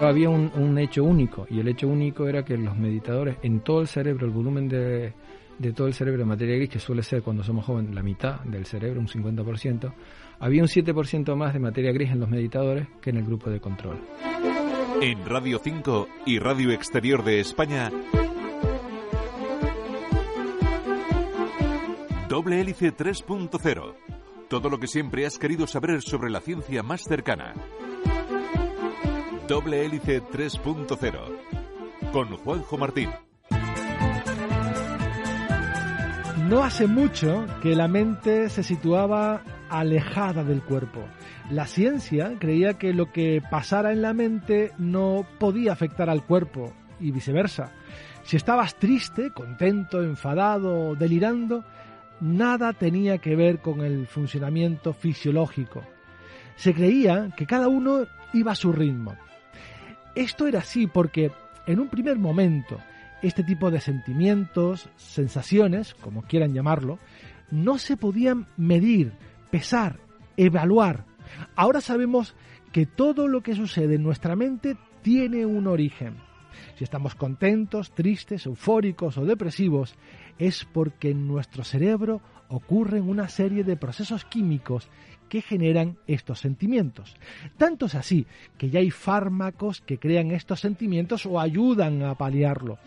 Había un, un hecho único y el hecho único era que los meditadores en todo el cerebro, el volumen de, de todo el cerebro de materia gris, que suele ser cuando somos jóvenes la mitad del cerebro, un 50%, había un 7% más de materia gris en los meditadores que en el grupo de control. En Radio 5 y Radio Exterior de España, Doble Hélice 3.0. Todo lo que siempre has querido saber sobre la ciencia más cercana. Doble Hélice 3.0. Con Juanjo Martín. No hace mucho que la mente se situaba alejada del cuerpo. La ciencia creía que lo que pasara en la mente no podía afectar al cuerpo y viceversa. Si estabas triste, contento, enfadado, delirando, nada tenía que ver con el funcionamiento fisiológico. Se creía que cada uno iba a su ritmo. Esto era así porque en un primer momento este tipo de sentimientos, sensaciones, como quieran llamarlo, no se podían medir, pesar, evaluar. Ahora sabemos que todo lo que sucede en nuestra mente tiene un origen. Si estamos contentos, tristes, eufóricos o depresivos, es porque en nuestro cerebro ocurren una serie de procesos químicos que generan estos sentimientos. Tanto es así que ya hay fármacos que crean estos sentimientos o ayudan a paliarlo.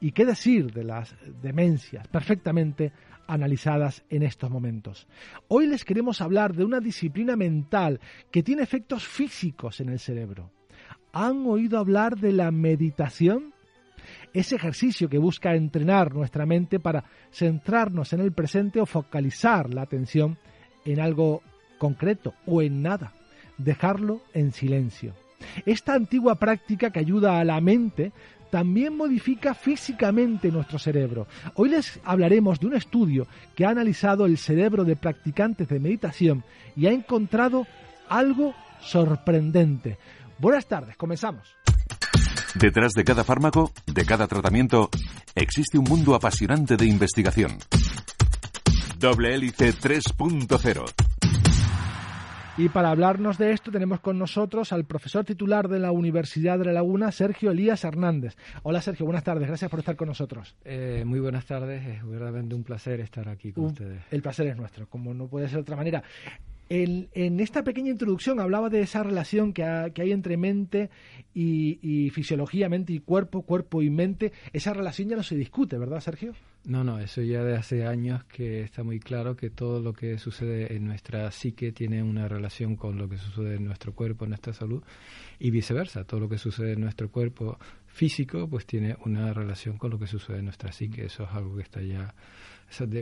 ¿Y qué decir de las demencias perfectamente analizadas en estos momentos? Hoy les queremos hablar de una disciplina mental que tiene efectos físicos en el cerebro. ¿Han oído hablar de la meditación? Ese ejercicio que busca entrenar nuestra mente para centrarnos en el presente o focalizar la atención en algo concreto o en nada, dejarlo en silencio. Esta antigua práctica que ayuda a la mente también modifica físicamente nuestro cerebro. Hoy les hablaremos de un estudio que ha analizado el cerebro de practicantes de meditación y ha encontrado algo sorprendente. Buenas tardes, comenzamos. Detrás de cada fármaco, de cada tratamiento, existe un mundo apasionante de investigación. Doble Hélice 3.0 y para hablarnos de esto tenemos con nosotros al profesor titular de la Universidad de La Laguna, Sergio Elías Hernández. Hola Sergio, buenas tardes, gracias por estar con nosotros. Eh, muy buenas tardes, es verdaderamente un placer estar aquí con ustedes. El placer es nuestro, como no puede ser de otra manera. En, esta pequeña introducción hablaba de esa relación que, hay entre mente y, fisiología, mente y cuerpo, cuerpo y mente. Esa relación ya no se discute, ¿verdad, Sergio? No, no, eso ya de hace años que está muy claro que todo lo que sucede en nuestra psique tiene una relación con lo que sucede en nuestro cuerpo, en nuestra salud, y viceversa. Todo lo que sucede en nuestro cuerpo físico, pues tiene una relación con lo que sucede en nuestra psique. Eso es algo que está ya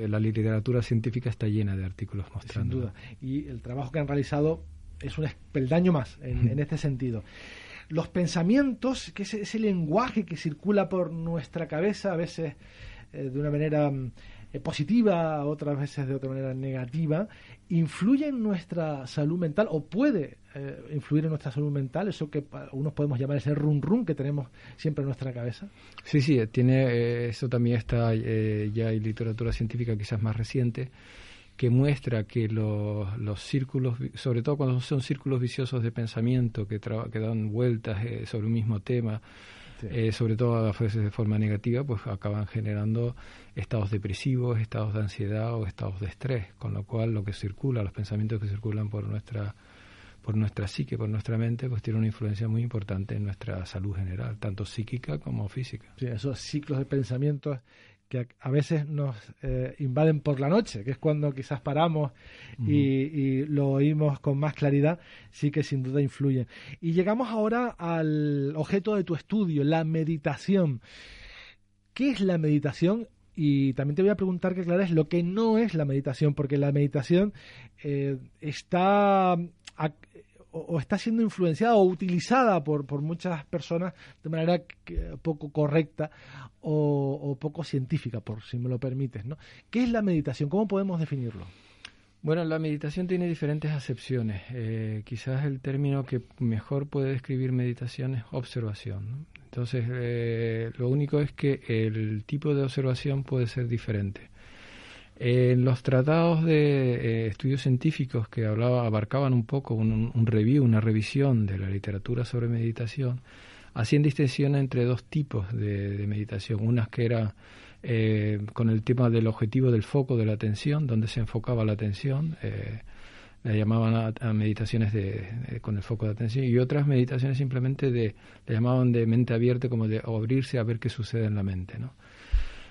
la literatura científica está llena de artículos mostrando. Sin duda. Y el trabajo que han realizado es un peldaño más en, este sentido. Los pensamientos, que es ese lenguaje que circula por nuestra cabeza, a veces eh, de una manera mm, positiva, otras veces de otra manera negativa, influye en nuestra salud mental o puede eh, influir en nuestra salud mental, eso que unos podemos llamar ese run run que tenemos siempre en nuestra cabeza. Sí, sí, tiene eh, eso también está ya hay literatura científica quizás más reciente que muestra que los, los círculos, sobre todo cuando son círculos viciosos de pensamiento que, que dan vueltas sobre un mismo tema, eh, sobre todo a veces de forma negativa, pues acaban generando estados depresivos, estados de ansiedad o estados de estrés, con lo cual lo que circula, los pensamientos que circulan por nuestra por nuestra psique, por nuestra mente, pues tiene una influencia muy importante en nuestra salud general, tanto psíquica como física. Sí, esos ciclos de pensamientos que a veces nos eh, invaden por la noche, que es cuando quizás paramos y, lo oímos con más claridad, sí que sin duda influyen. Y llegamos ahora al objeto de tu estudio, la meditación. ¿Qué es la meditación? Y también te voy a preguntar que aclares lo que no es la meditación, porque la meditación eh, está o, está siendo influenciada o utilizada por, por muchas personas de manera poco correcta o, poco científica, por si me lo permites. ¿no? ¿Qué es la meditación? ¿Cómo podemos definirlo? Bueno, la meditación tiene diferentes acepciones. Eh, quizás el término que mejor puede describir meditación es observación. Entonces, eh, lo único es que el tipo de observación puede ser diferente. En los tratados de eh, estudios científicos que hablaba, abarcaban un poco un, review, una revisión de la literatura sobre meditación, hacían distinción entre dos tipos de, meditación. Unas que era eh, con el tema del objetivo del foco de la atención, donde se enfocaba la atención, eh, la llamaban a, meditaciones de, con el foco de atención, y otras meditaciones simplemente de, le llamaban de mente abierta, como de abrirse a ver qué sucede en la mente. ¿no?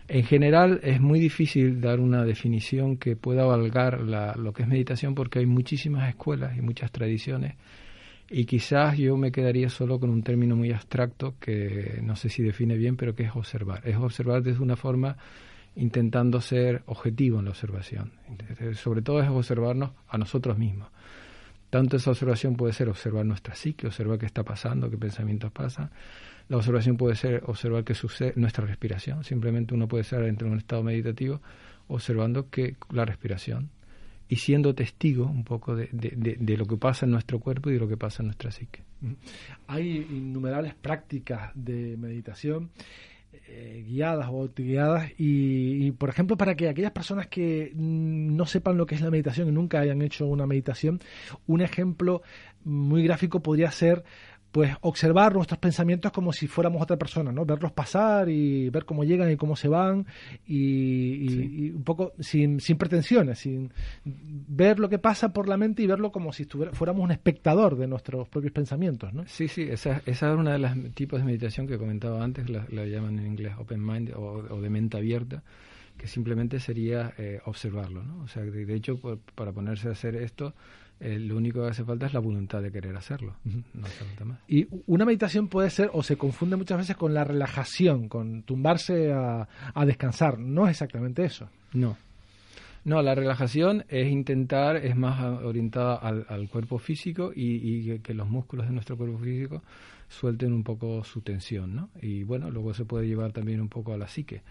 En general es muy difícil dar una definición que pueda valgar lo que es meditación porque hay muchísimas escuelas y muchas tradiciones y quizás yo me quedaría solo con un término muy abstracto que no sé si define bien, pero que es observar. Es observar desde una forma intentando ser objetivo en la observación. Sobre todo es observarnos a nosotros mismos. Tanto esa observación puede ser observar nuestra psique, observar qué está pasando, qué pensamientos pasan, la observación puede ser observar qué sucede, nuestra respiración. Simplemente uno puede estar dentro de un estado meditativo observando que la respiración y siendo testigo un poco de, de, lo que pasa en nuestro cuerpo y de lo que pasa en nuestra psique. Hay innumerables prácticas de meditación eh, guiadas o autoguiadas y, y, por ejemplo, para que aquellas personas que no sepan lo que es la meditación y nunca hayan hecho una meditación, un ejemplo muy gráfico podría ser pues observar nuestros pensamientos como si fuéramos otra persona, ¿no? Verlos pasar y ver cómo llegan y cómo se van y, un poco sin, sin, pretensiones, sin ver lo que pasa por la mente y verlo como si fuéramos un espectador de nuestros propios pensamientos, ¿no? Sí, sí, esa, esa es una de los tipos de meditación que comentaba antes, la, llaman en inglés open mind o, de mente abierta que simplemente sería eh, observarlo, ¿no? O sea, de, hecho, para ponerse a hacer esto, eh, lo único que hace falta es la voluntad de querer hacerlo. No hace falta más. Y una meditación puede ser, o se confunde muchas veces con la relajación, con tumbarse a, descansar. No es exactamente eso. No. No, la relajación es intentar, es más orientada al, cuerpo físico y, que los músculos de nuestro cuerpo físico suelten un poco su tensión, ¿no? Y bueno, luego se puede llevar también un poco a la psique.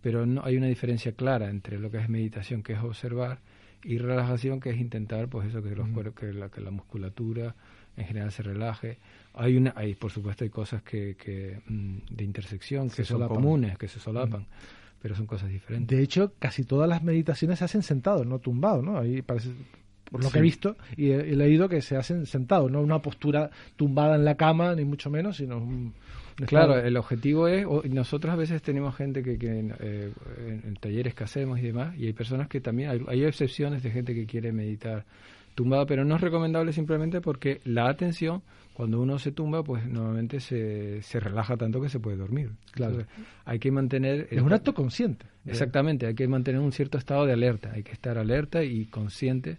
Pero no hay una diferencia clara entre lo que es meditación, que es observar, y relajación que es intentar pues eso que los que la, que la musculatura en general se relaje. Hay una hay por supuesto hay cosas que, que mm, de intersección que son comunes que se solapan pero son cosas diferentes. De hecho casi todas las meditaciones se hacen sentados no tumbados no ahí parece por lo que he visto y he, leído que se hacen sentados no una postura tumbada en la cama ni mucho menos sino un, Claro, el objetivo es, nosotros a veces tenemos gente que, eh, en talleres que hacemos y demás, y hay personas que también, hay, excepciones de gente que quiere meditar tumbada, pero no es recomendable simplemente porque la atención, cuando uno se tumba, pues normalmente se, se relaja tanto que se puede dormir. Claro. hay que mantener... Es un acto consciente. Exactamente, hay que mantener un cierto estado de alerta, hay que estar alerta y consciente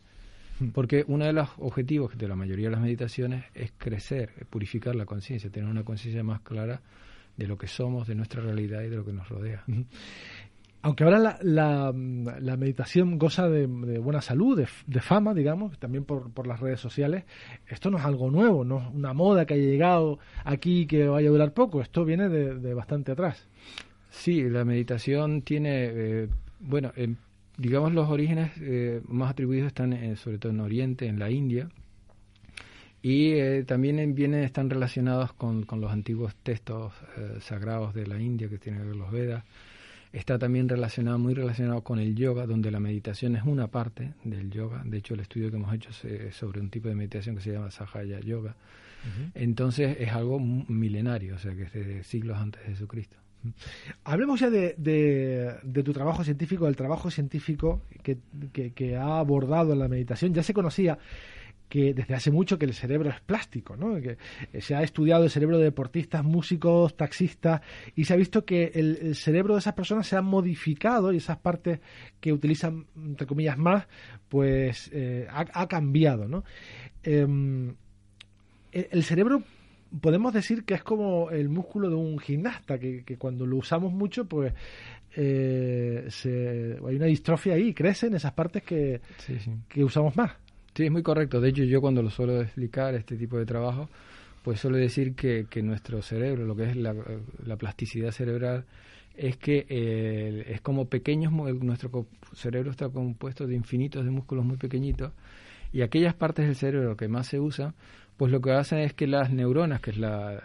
porque uno de los objetivos de la mayoría de las meditaciones es crecer, purificar la conciencia, tener una conciencia más clara de lo que somos, de nuestra realidad y de lo que nos rodea. Aunque ahora la, meditación goza de, buena salud, de, fama, digamos, también por, las redes sociales, esto no es algo nuevo, no es una moda que haya llegado aquí y que vaya a durar poco, esto viene de, bastante atrás. Sí, la meditación tiene, eh, bueno, en digamos, los orígenes eh, más atribuidos están eh, sobre todo en Oriente, en la India, y eh, también vienen, están relacionados con, con los antiguos textos sagrados de la India que tienen que ver los Vedas. Está también relacionado, muy relacionado con el yoga, donde la meditación es una parte del yoga. De hecho, el estudio que hemos hecho es sobre un tipo de meditación que se llama Sahaya Yoga. Entonces es algo milenario, o sea que es de siglos antes de Jesucristo. Hablemos ya de, tu trabajo científico, del trabajo científico que, ha abordado la meditación. Ya se conocía que desde hace mucho que el cerebro es plástico, ¿no? que se ha estudiado el cerebro de deportistas, músicos, taxistas, y se ha visto que el, cerebro de esas personas se ha modificado y esas partes que utilizan, entre comillas, más, pues eh, ha, cambiado. ¿no? Em, el cerebro podemos decir que es como el músculo de un gimnasta, que, cuando lo usamos mucho, pues eh, hay una distrofia ahí, crecen esas partes que, que usamos más. Sí, es muy correcto. De hecho, yo cuando lo suelo explicar, este tipo de trabajo, pues suelo decir que, que nuestro cerebro, lo que es la, la plasticidad cerebral, es que eh, es como pequeños, nuestro cerebro está compuesto de infinitos de músculos muy pequeñitos y aquellas partes del cerebro que más se usan, pues lo que hacen es que las neuronas, que es la,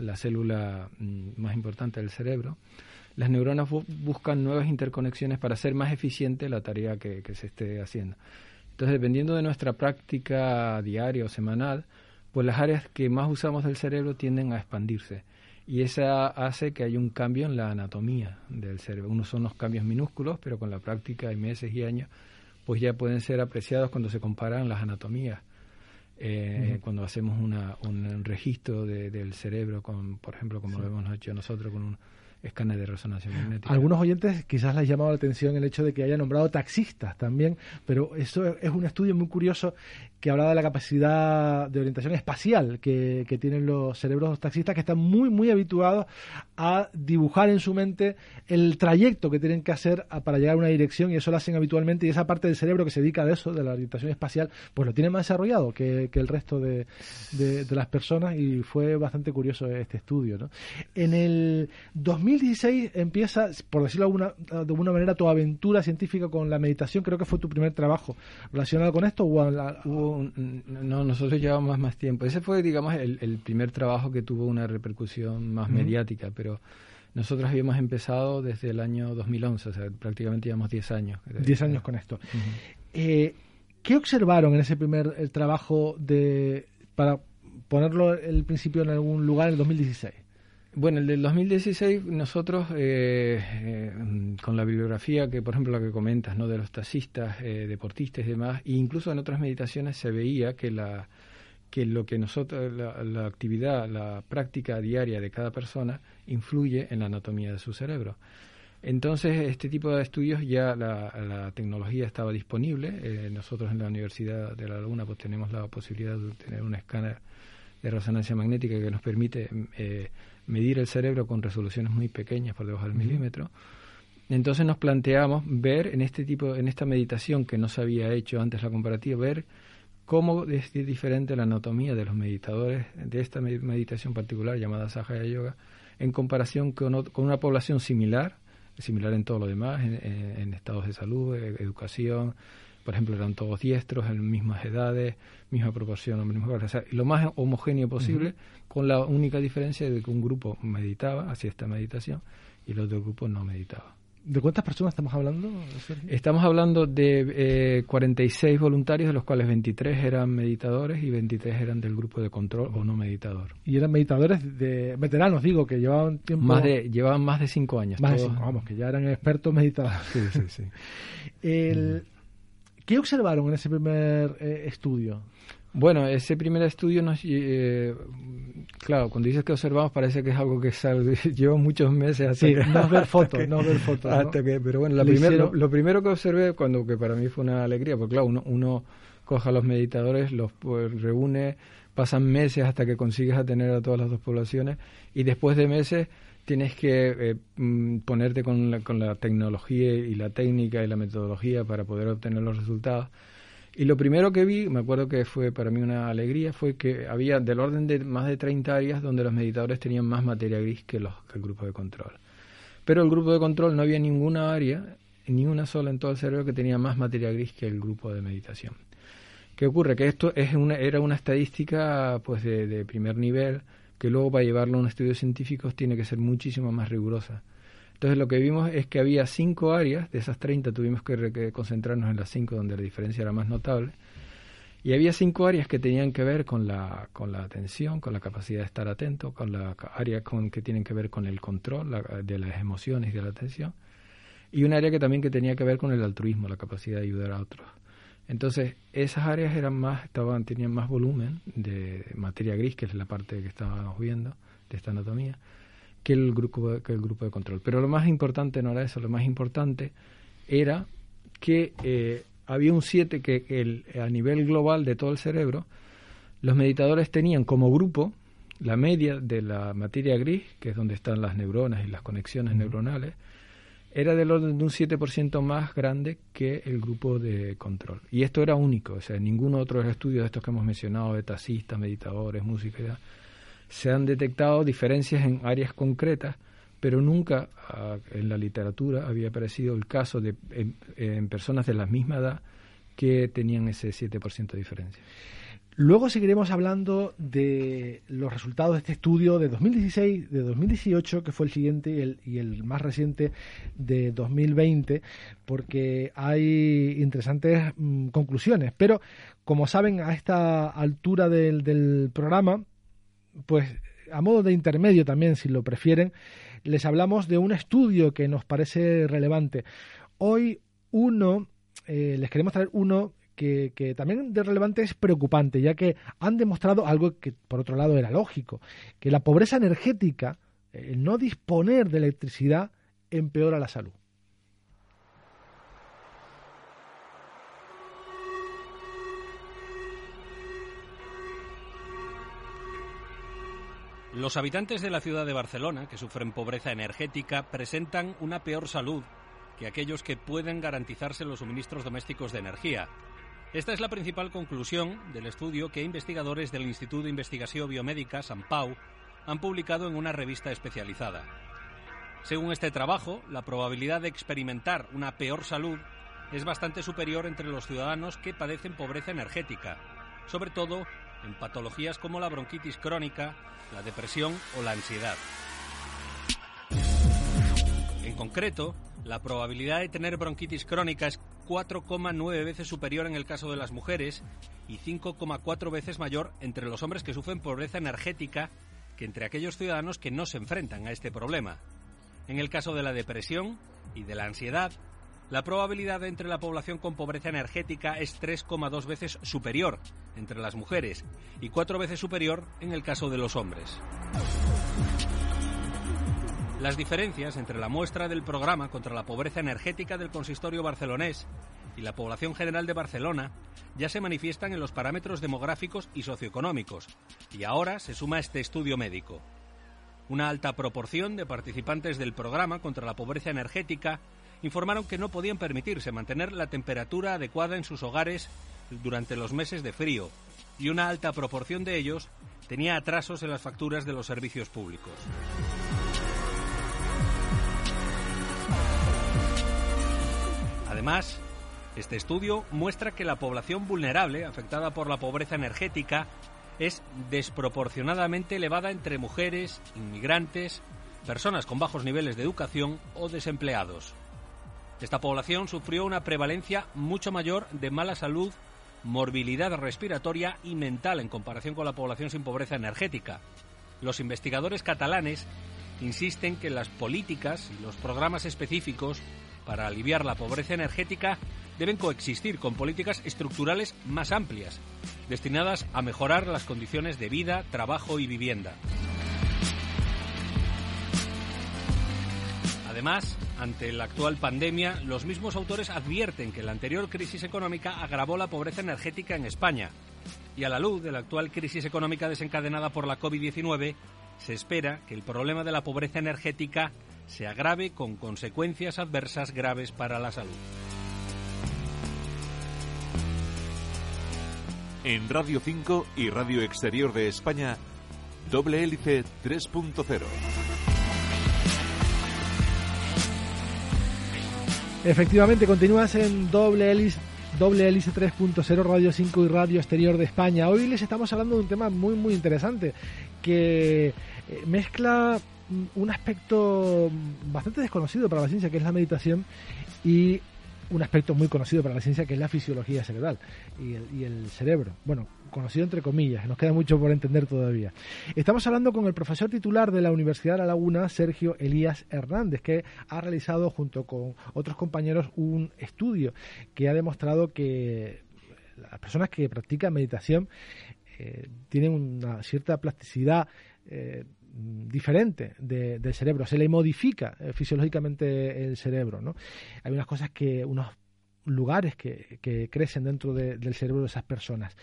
la, célula mm, más importante del cerebro, las neuronas buscan nuevas interconexiones para hacer más eficiente la tarea que, que se esté haciendo. Entonces, dependiendo de nuestra práctica diaria o semanal, pues las áreas que más usamos del cerebro tienden a expandirse y esa hace que haya un cambio en la anatomía del cerebro. Unos son los cambios minúsculos, pero con la práctica de meses y años, pues ya pueden ser apreciados cuando se comparan las anatomías. Eh, cuando hacemos una, un registro del cerebro, con, por ejemplo, como lo hemos hecho nosotros con un escáner de resonancia magnética. Algunos oyentes quizás les llamado la atención el hecho de que haya nombrado taxistas también, pero eso es un estudio muy curioso que hablaba de la capacidad de orientación espacial que, tienen los cerebros taxistas que están muy, muy habituados a dibujar en su mente el trayecto que tienen que hacer para llegar a una dirección y eso lo hacen habitualmente y esa parte del cerebro que se dedica a eso, de la orientación espacial, pues lo tiene más desarrollado que, el resto de, las personas y fue bastante curioso este estudio. ¿no? En el 2016 empieza, por decirlo de alguna, de alguna manera, tu aventura científica con la meditación, creo que fue tu primer trabajo relacionado con esto o, no, nosotros llevamos más tiempo. Ese fue, digamos, el, primer trabajo que tuvo una repercusión más mediática, pero nosotros habíamos empezado desde el año 2011, o sea, prácticamente llevamos 10 años. 10 años con esto. Eh, ¿Qué observaron en ese primer trabajo de para ponerlo el principio en algún lugar en el 2016? Bueno, el del 2016 nosotros, eh, eh, con la bibliografía que, por ejemplo, la que comentas, ¿no? de los taxistas, eh, deportistas y demás, e incluso en otras meditaciones se veía que la que lo que nosotros, la, actividad, la práctica diaria de cada persona influye en la anatomía de su cerebro. Entonces, este tipo de estudios ya la, la tecnología estaba disponible. nosotros en la Universidad de La Laguna pues tenemos la posibilidad de tener un escáner de resonancia magnética que nos permite medir el cerebro con resoluciones muy pequeñas por debajo del milímetro. Entonces nos planteamos ver en este tipo, en esta meditación que no se había hecho antes la comparativa, ver cómo es diferente la anatomía de los meditadores de esta meditación particular llamada Sahaya Yoga en comparación con, con una población similar, similar en todo lo demás, en, estados de salud, e, educación, por ejemplo, eran todos diestros, en mismas edades, misma proporción, o sea, lo más homogéneo posible, con la única diferencia de que un grupo meditaba, hacía esta meditación, y el otro grupo no meditaba. ¿De cuántas personas estamos hablando? Estamos hablando de eh, 46 voluntarios, de los cuales 23 eran meditadores y 23 eran del grupo de control o no meditador. Y eran meditadores de veteranos, digo, que llevaban tiempo... Más de, llevaban más de 5 años. Más de 5, vamos, que ya eran expertos meditadores. Sí, sí, sí. el, ¿Qué observaron en ese primer eh, estudio? Bueno, ese primer estudio nos... Eh, claro, cuando dices que observamos parece que es algo que sale, lleva muchos meses hasta sí, no ver fotos, no ver fotos. Hasta que, pero bueno, la lo, primero que observé, cuando que para mí fue una alegría, porque claro, uno, uno coja a los meditadores, los pues, reúne, pasan meses hasta que consigues atener a todas las dos poblaciones y después de meses tienes que eh, mm, ponerte con la, con la tecnología y la técnica y la metodología para poder obtener los resultados. Y lo primero que vi, me acuerdo que fue para mí una alegría, fue que había del orden de más de 30 áreas donde los meditadores tenían más materia gris que, los, que el grupo de control. Pero el grupo de control no había ninguna área, ni una sola en todo el cerebro que tenía más materia gris que el grupo de meditación. ¿Qué ocurre? Que esto es una, era una estadística pues de, de primer nivel, que luego para llevarlo a un estudio científico tiene que ser muchísimo más rigurosa. Entonces lo que vimos es que había cinco áreas, de esas 30 tuvimos que, concentrarnos en las cinco donde la diferencia era más notable, y había cinco áreas que tenían que ver con la, con la atención, con la capacidad de estar atento, con la área con, que tienen que ver con el control de las emociones y de la atención, y un área que también que tenía que ver con el altruismo, la capacidad de ayudar a otros. Entonces, esas áreas eran más, estaban, tenían más volumen de materia gris, que es la parte que estábamos viendo de esta anatomía, que el grupo, que el grupo de control. Pero lo más importante no era eso, lo más importante era que eh, había un 7 que el, a nivel global de todo el cerebro, los meditadores tenían como grupo la media de la materia gris, que es donde están las neuronas y las conexiones neuronales, era del orden de un 7% más grande que el grupo de control. Y esto era único, o sea, en ningún otro estudio de estos que hemos mencionado, de taxistas, meditadores, música, se han detectado diferencias en áreas concretas, pero nunca ah, en la literatura había aparecido el caso de en personas de la misma edad que tenían ese 7% de diferencia. Luego seguiremos hablando de los resultados de este estudio de 2016, de 2018, que fue el siguiente y el, y el más reciente de 2020, porque hay interesantes mm, conclusiones. Pero, como saben, a esta altura del, programa, pues a modo de intermedio también, si lo prefieren, les hablamos de un estudio que nos parece relevante. Hoy uno, eh, les queremos traer uno que, también de relevante es preocupante, ya que han demostrado algo que por otro lado era lógico, que la pobreza energética, el no disponer de electricidad, empeora la salud. Los habitantes de la ciudad de Barcelona, que sufren pobreza energética, presentan una peor salud que aquellos que pueden garantizarse los suministros domésticos de energía, esta es la principal conclusión del estudio que investigadores del Instituto de Investigación Biomédica, San Pau, han publicado en una revista especializada. Según este trabajo, la probabilidad de experimentar una peor salud es bastante superior entre los ciudadanos que padecen pobreza energética, sobre todo en patologías como la bronquitis crónica, la depresión o la ansiedad. En concreto, la probabilidad de tener bronquitis crónica es 4,9 veces superior en el caso de las mujeres y 5,4 veces mayor entre los hombres que sufren pobreza energética que entre aquellos ciudadanos que no se enfrentan a este problema. En el caso de la depresión y de la ansiedad, la probabilidad entre la población con pobreza energética es 3,2 veces superior entre las mujeres y 4 veces superior en el caso de los hombres. Las diferencias entre la muestra del programa contra la pobreza energética del consistorio barcelonés y la población general de Barcelona ya se manifiestan en los parámetros demográficos y socioeconómicos, y ahora se suma este estudio médico. Una alta proporción de participantes del programa contra la pobreza energética informaron que no podían permitirse mantener la temperatura adecuada en sus hogares durante los meses de frío, y una alta proporción de ellos tenía atrasos en las facturas de los servicios públicos. Además, este estudio muestra que la población vulnerable afectada por la pobreza energética es desproporcionadamente elevada entre mujeres, inmigrantes, personas con bajos niveles de educación o desempleados. Esta población sufrió una prevalencia mucho mayor de mala salud, morbilidad respiratoria y mental en comparación con la población sin pobreza energética. Los investigadores catalanes insisten que las políticas y los programas específicos para aliviar la pobreza energética deben coexistir con políticas estructurales más amplias, destinadas a mejorar las condiciones de vida, trabajo y vivienda. Además, ante la actual pandemia, los mismos autores advierten que la anterior crisis económica agravó la pobreza energética en España. Y a la luz de la actual crisis económica desencadenada por la COVID-19, se espera que el problema de la pobreza energética se agrave con consecuencias adversas graves para la salud. En Radio 5 y Radio Exterior de España, Doble Hélice 3.0. Efectivamente, continúas en Doble Hélice Doble Hélice 3.0 Radio 5 y Radio Exterior de España. Hoy les estamos hablando de un tema muy muy interesante que eh, mezcla un aspecto bastante desconocido para la ciencia, que es la meditación, y un aspecto muy conocido para la ciencia, que es la fisiología cerebral y el, cerebro. Bueno, conocido entre comillas, nos queda mucho por entender todavía. Estamos hablando con el profesor titular de la Universidad de La Laguna, Sergio Elías Hernández, que ha realizado junto con otros compañeros un estudio que ha demostrado que las personas que practican meditación eh, tienen una cierta plasticidad eh, Mm, diferente del cerebro, se le modifica eh, fisiológicamente el cerebro. ¿no? Hay unas cosas que, unos lugares que, crecen dentro del cerebro de esas personas.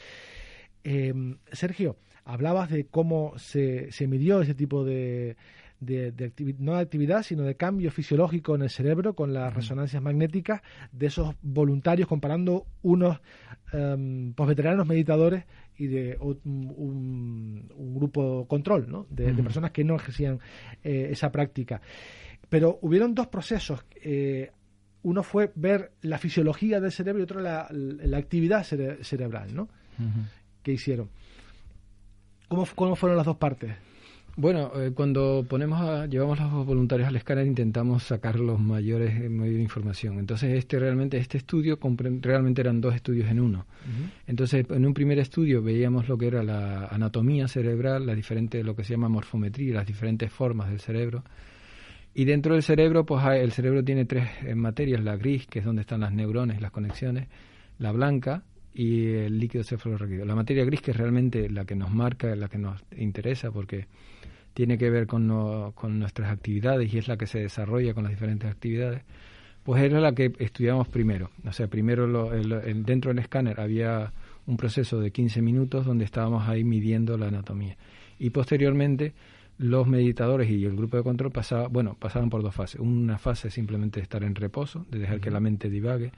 Em, Sergio, hablabas de cómo se, se midió ese tipo de, de, no de actividad, sino de cambio fisiológico en el cerebro con las resonancias magnéticas de esos voluntarios, comparando unos um, veteranos meditadores y de un, grupo control ¿no? de, personas que no ejercían eh, esa práctica. Pero hubieron dos procesos. Eh, uno fue ver la fisiología del cerebro y otro la, la actividad cerebral, ¿no? Que hicieron. ¿Cómo, ¿Cómo fueron las dos partes? Bueno, eh, cuando ponemos a, llevamos a los voluntarios al escáner intentamos sacar los mayores eh, medios de información. Entonces este realmente este estudio realmente eran dos estudios en uno. Entonces en un primer estudio veíamos lo que era la anatomía cerebral, la diferente lo que se llama morfometría, las diferentes formas del cerebro. Y dentro del cerebro, pues el cerebro tiene tres eh, materias, la gris, que es donde están las neurones, las conexiones, la blanca y el líquido cefalorraquídeo. La materia gris, que es realmente la que nos marca, la que nos interesa, porque tiene que ver con, con nuestras actividades y es la que se desarrolla con las diferentes actividades, pues era la que estudiamos primero. O sea, primero lo, dentro del escáner había un proceso de 15 minutos donde estábamos ahí midiendo la anatomía. Y posteriormente los meditadores y el grupo de control pasaba, bueno, pasaban por dos fases. Una fase simplemente de estar en reposo, de dejar que la mente divague,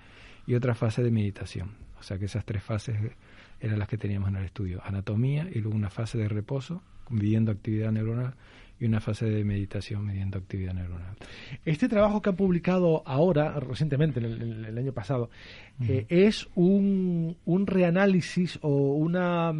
y otra fase de meditación. O sea que esas tres fases eran las que teníamos en el estudio. Anatomía y luego una fase de reposo midiendo actividad neuronal y una fase de meditación midiendo actividad neuronal. Este trabajo que han publicado ahora, recientemente, el, año pasado, eh, es un, un, reanálisis o una,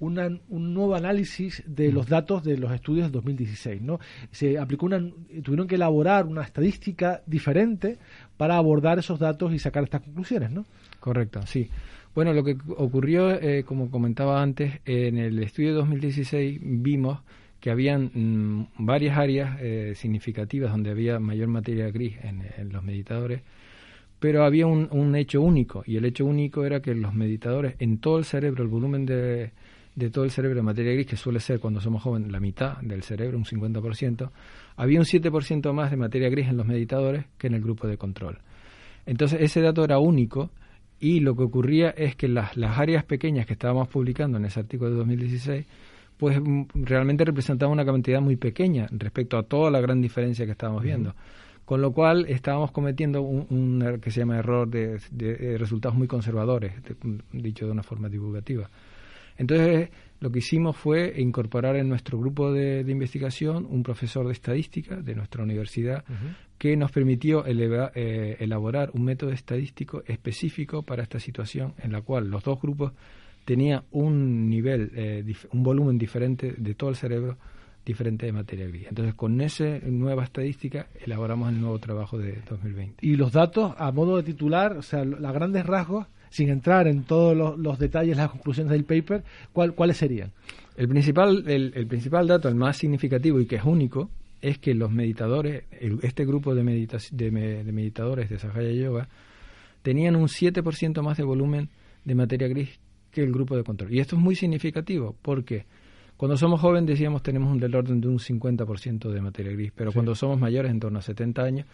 un nuevo análisis de los datos de los estudios del 2016. ¿no? Se aplicó una, tuvieron que elaborar una estadística diferente para abordar esos datos y sacar estas conclusiones, ¿no? Correcto, sí. Bueno, lo que ocurrió, eh, como comentaba antes, en el estudio de 2016 vimos que habían mm, varias áreas eh, significativas donde había mayor materia gris en, los meditadores, pero había un, hecho único, y el hecho único era que los meditadores, en todo el cerebro, el volumen de, de todo el cerebro de materia gris, que suele ser cuando somos jóvenes la mitad del cerebro, un 50%, había un 7% más de materia gris en los meditadores que en el grupo de control. Entonces ese dato era único y lo que ocurría es que las, las áreas pequeñas que estábamos publicando en ese artículo de 2016 pues mm, realmente representaban una cantidad muy pequeña respecto a toda la gran diferencia que estábamos viendo. Con lo cual estábamos cometiendo un, er, que se llama error de, resultados muy conservadores, dicho de una forma divulgativa. Entonces, lo que hicimos fue incorporar en nuestro grupo de, investigación un profesor de estadística de nuestra universidad que nos permitió eh, elaborar un método estadístico específico para esta situación en la cual los dos grupos tenían un nivel, eh, un volumen diferente de todo el cerebro diferente de materia gris. Entonces, con esa nueva estadística elaboramos el nuevo trabajo de 2020. Y los datos, a modo de titular, o sea, los grandes rasgos, sin entrar en todos los, detalles, las conclusiones del paper, ¿cuáles serían? El principal, el, principal dato, el más significativo y que es único, es que los meditadores, este grupo de, de, meditadores de Sahaya Yoga, tenían un 7% más de volumen de materia gris que el grupo de control. Y esto es muy significativo porque cuando somos jóvenes decíamos tenemos un del orden de un 50% de materia gris, pero cuando somos mayores, en torno a 70 años,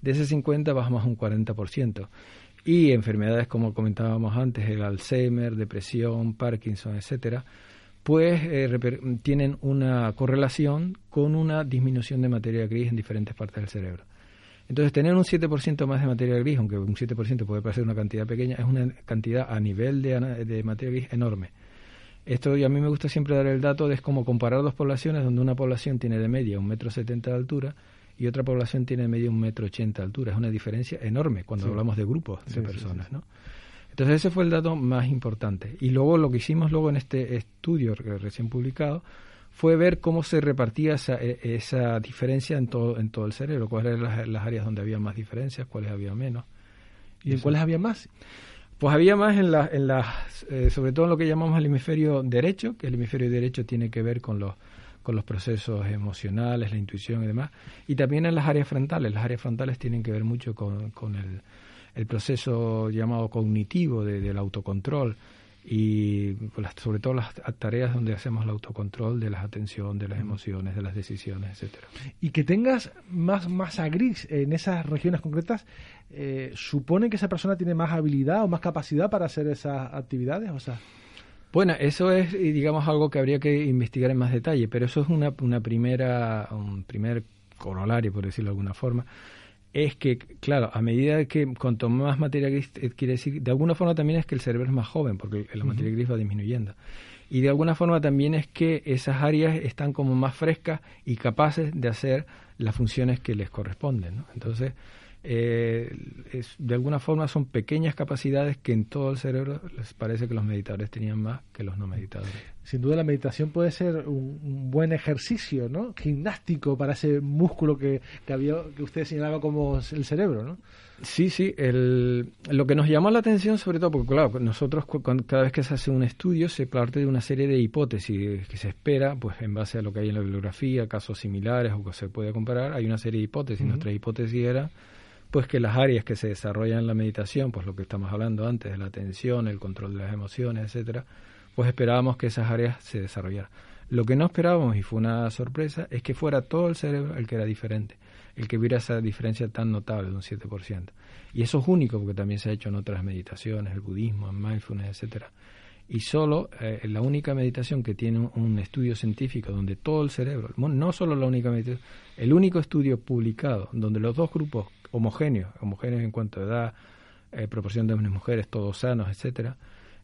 de ese 50 bajamos a un 40%. Y enfermedades como comentábamos antes, el Alzheimer, depresión, Parkinson, etcétera, pues eh, tienen una correlación con una disminución de materia gris en diferentes partes del cerebro. Entonces, tener un 7% más de materia gris, aunque un 7% puede parecer una cantidad pequeña, es una cantidad a nivel de, de materia gris enorme. Esto, y a mí me gusta siempre dar el dato de es como comparar dos poblaciones, donde una población tiene de media un metro setenta de altura y otra población tiene de media un metro ochenta de altura. Es una diferencia enorme cuando hablamos de grupos de personas, ¿no? Entonces ese fue el dato más importante. Y luego lo que hicimos luego en este estudio recién publicado fue ver cómo se repartía esa, e, esa diferencia en todo, en todo el cerebro, cuáles eran las, áreas donde había más diferencias, cuáles había menos. ¿Y, en cuáles había más? Pues había más en las, en las eh, sobre todo en lo que llamamos el hemisferio derecho, que el hemisferio derecho tiene que ver con los con los procesos emocionales, la intuición y demás, y también en las áreas frontales. Las áreas frontales tienen que ver mucho con, con el, el proceso llamado cognitivo de, del autocontrol y pues, sobre todo las tareas donde hacemos el autocontrol de la atención, de las emociones, de las decisiones, etcétera. Y que tengas más masa gris en esas regiones concretas, eh, ¿supone que esa persona tiene más habilidad o más capacidad para hacer esas actividades? O sea... Bueno, eso es, digamos, algo que habría que investigar en más detalle, pero eso es una, una primera, un primer corolario, por decirlo de alguna forma es que, claro, a medida que cuanto más materia gris, eh, quiere decir, de alguna forma también es que el cerebro es más joven, porque la materia gris va disminuyendo. Y de alguna forma también es que esas áreas están como más frescas y capaces de hacer las funciones que les corresponden. ¿no? Entonces, eh, es, de alguna forma son pequeñas capacidades que en todo el cerebro les parece que los meditadores tenían más que los no meditadores. Sin duda la meditación puede ser un, buen ejercicio, ¿no? Gimnástico para ese músculo que, que, había, que usted señalaba como el cerebro, ¿no? Sí, sí. El, lo que nos llamó la atención, sobre todo, porque claro, nosotros cada vez que se hace un estudio se parte de una serie de hipótesis que se espera, pues en base a lo que hay en la bibliografía, casos similares o que se puede comparar, hay una serie de hipótesis. Nuestra hipótesis era pues que las áreas que se desarrollan en la meditación, pues lo que estamos hablando antes de la atención, el control de las emociones, etcétera, pues esperábamos que esas áreas se desarrollaran. Lo que no esperábamos, y fue una sorpresa, es que fuera todo el cerebro el que era diferente, el que hubiera esa diferencia tan notable de un 7%. Y eso es único porque también se ha hecho en otras meditaciones, el budismo, el mindfulness, etcétera. Y solo eh, la única meditación que tiene un, estudio científico donde todo el cerebro, no solo la única meditación, el único estudio publicado donde los dos grupos homogéneos, homogéneos en cuanto a edad, eh, proporción de hombres y mujeres, todos sanos, etcétera,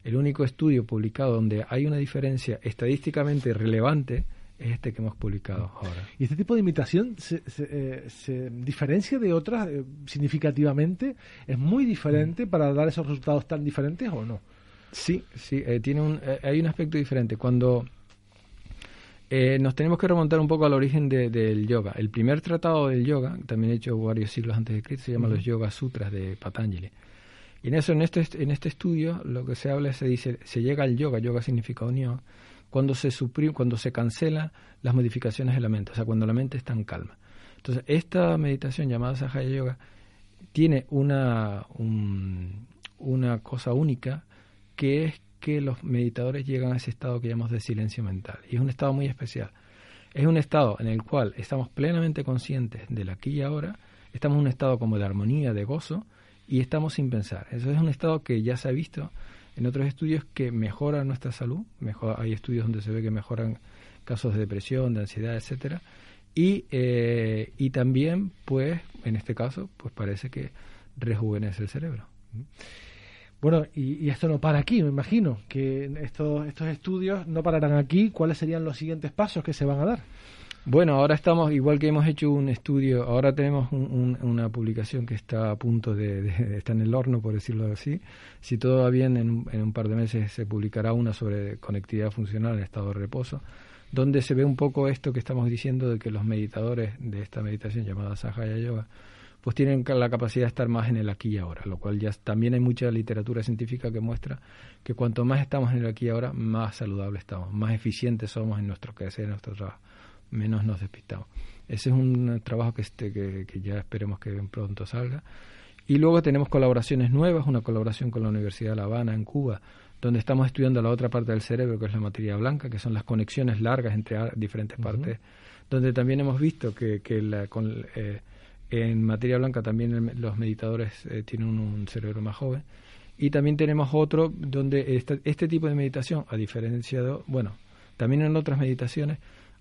el único estudio publicado donde hay una diferencia estadísticamente relevante es este que hemos publicado ahora. ¿Y este tipo de imitación se, se, eh, diferencia de otras eh, significativamente? ¿Es muy diferente mm. para dar esos resultados tan diferentes o no? Sí, sí, tiene un, hay un aspecto diferente. Cuando eh, nos tenemos que remontar un poco al origen del yoga. El primer tratado del yoga, también hecho varios siglos antes de Cristo, se llama los Yoga Sutras de Patanjali. Y en eso, en este, en este estudio, lo que se habla, se dice, se llega al yoga, yoga significa unión, cuando se suprime, cuando se cancela las modificaciones de la mente, o sea, cuando la mente está en calma. Entonces, esta meditación llamada Sahaya Yoga tiene una, una cosa única que es que los meditadores llegan a ese estado que llamamos de silencio mental. Y es un estado muy especial. Es un estado en el cual estamos plenamente conscientes del aquí y ahora, estamos en un estado como de armonía, de gozo, y estamos sin pensar. Eso es un estado que ya se ha visto en otros estudios que mejora nuestra salud. Hay estudios donde se ve que mejoran casos de depresión, de ansiedad, etcétera. Y, eh, y también, pues, en este caso, pues parece que rejuvenece el cerebro. Bueno, y, esto no para aquí, me imagino, que estos, estudios no pararán aquí. ¿Cuáles serían los siguientes pasos que se van a dar? Bueno, ahora estamos, igual que hemos hecho un estudio, ahora tenemos una publicación que está a punto de, está en el horno, por decirlo así. Si todo va bien, en, en, un par de meses se publicará una sobre conectividad funcional en estado de reposo, donde se ve un poco esto que estamos diciendo de que los meditadores de esta meditación llamada Sahaya Yoga pues tienen la capacidad de estar más en el aquí y ahora, lo cual ya también hay mucha literatura científica que muestra que cuanto más estamos en el aquí y ahora, más saludables estamos, más eficientes somos en nuestro quehacer, en nuestro trabajo, menos nos despistamos. Ese es un trabajo que, este, que, que ya esperemos que pronto salga. Y luego tenemos colaboraciones nuevas, una colaboración con la Universidad de La Habana en Cuba, donde estamos estudiando la otra parte del cerebro, que es la materia blanca, que son las conexiones largas entre diferentes partes, donde también hemos visto que, que la, con, eh, en materia blanca también los meditadores eh, tienen un, cerebro más joven. Y también tenemos otro donde este, este tipo de meditación, a diferencia de, bueno, también en otras meditaciones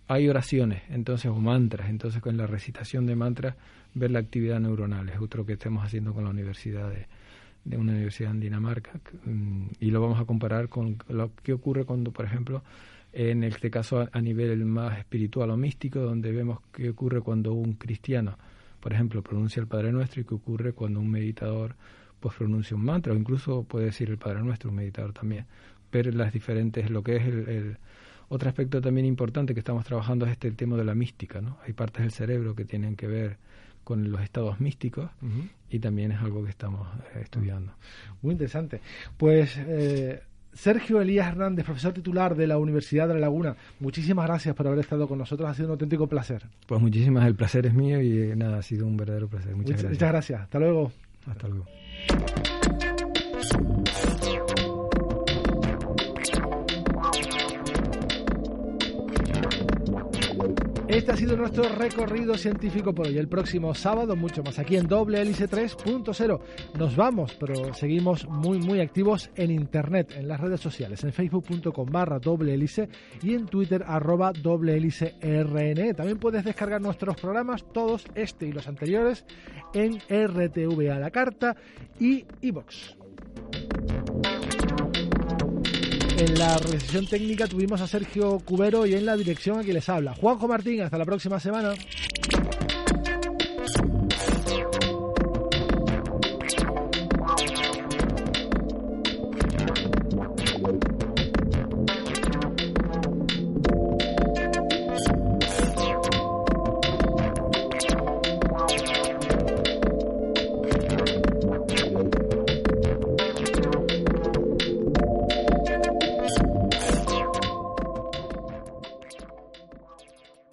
hay oraciones, entonces, o mantras. Entonces, con la recitación de mantras, ver la actividad neuronal. Es otro que estamos haciendo con la universidad de, de una universidad en Dinamarca. Mm, y lo vamos a comparar con lo que ocurre cuando, por ejemplo, en este caso a nivel más espiritual o místico, donde vemos qué ocurre cuando un cristiano por ejemplo, pronuncia el Padre Nuestro y qué ocurre cuando un meditador pues pronuncia un mantra o incluso puede decir el Padre Nuestro, un meditador también. Ver las diferentes, lo que es el, otro aspecto también importante que estamos trabajando es este el tema de la mística, ¿no? Hay partes del cerebro que tienen que ver con los estados místicos y también es algo que estamos eh, estudiando. Muy interesante. Pues eh, Sergio Elías Hernández, profesor titular de la Universidad de La Laguna, muchísimas gracias por haber estado con nosotros, ha sido un auténtico placer. Pues muchísimas, el placer es mío y eh, nada, ha sido un verdadero placer. Muchas, gracias. Muchas gracias, hasta luego. Hasta luego. Este ha sido nuestro recorrido científico por hoy. El próximo sábado, mucho más aquí en Doble Hélice 3.0. Nos vamos, pero seguimos muy, muy activos en Internet, en las redes sociales, en facebook.com barra doble hélice y en Twitter arroba doble hélice RN. También puedes descargar nuestros programas, todos este y los anteriores, en RTV a la carta y iBox. En la realización técnica tuvimos a Sergio Cubero y en la dirección a quien les habla. Juanjo Martín, hasta la próxima semana.